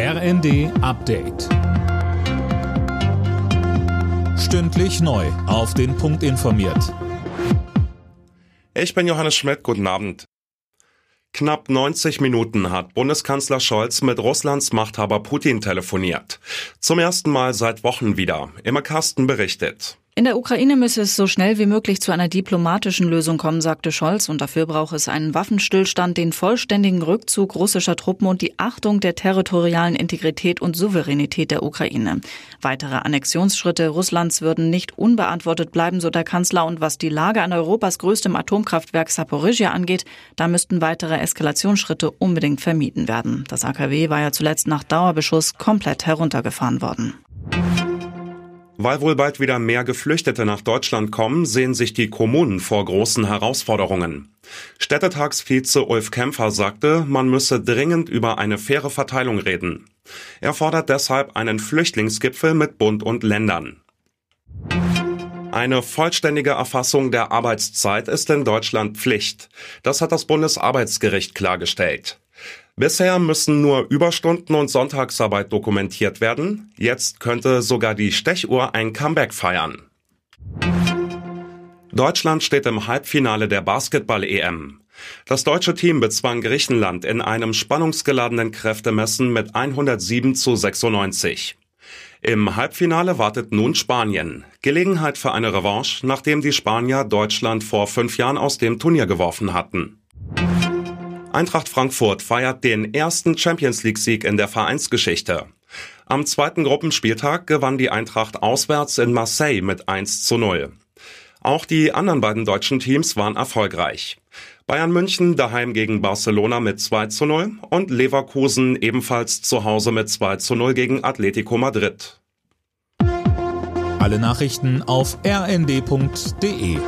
RND Update. Stündlich neu. Auf den Punkt informiert. Ich bin Johannes Schmidt. Guten Abend. Knapp 90 Minuten hat Bundeskanzler Scholz mit Russlands Machthaber Putin telefoniert. Zum ersten Mal seit Wochen wieder. Immer Carsten berichtet. In der Ukraine müsse es so schnell wie möglich zu einer diplomatischen Lösung kommen, sagte Scholz, und dafür brauche es einen Waffenstillstand, den vollständigen Rückzug russischer Truppen und die Achtung der territorialen Integrität und Souveränität der Ukraine. Weitere Annexionsschritte Russlands würden nicht unbeantwortet bleiben, so der Kanzler, und was die Lage an Europas größtem Atomkraftwerk Saporizhia angeht, da müssten weitere Eskalationsschritte unbedingt vermieden werden. Das AKW war ja zuletzt nach Dauerbeschuss komplett heruntergefahren worden. Weil wohl bald wieder mehr Geflüchtete nach Deutschland kommen, sehen sich die Kommunen vor großen Herausforderungen. Städtetagsvize Ulf Kämpfer sagte, man müsse dringend über eine faire Verteilung reden. Er fordert deshalb einen Flüchtlingsgipfel mit Bund und Ländern. Eine vollständige Erfassung der Arbeitszeit ist in Deutschland Pflicht. Das hat das Bundesarbeitsgericht klargestellt. Bisher müssen nur Überstunden und Sonntagsarbeit dokumentiert werden. Jetzt könnte sogar die Stechuhr ein Comeback feiern. Deutschland steht im Halbfinale der Basketball-EM. Das deutsche Team bezwang Griechenland in einem spannungsgeladenen Kräftemessen mit 107 zu 96. Im Halbfinale wartet nun Spanien. Gelegenheit für eine Revanche, nachdem die Spanier Deutschland vor fünf Jahren aus dem Turnier geworfen hatten. Eintracht Frankfurt feiert den ersten Champions League-Sieg in der Vereinsgeschichte. Am zweiten Gruppenspieltag gewann die Eintracht auswärts in Marseille mit 1 zu 0. Auch die anderen beiden deutschen Teams waren erfolgreich. Bayern München daheim gegen Barcelona mit 2 zu 0 und Leverkusen ebenfalls zu Hause mit 2 zu 0 gegen Atletico Madrid. Alle Nachrichten auf rnd.de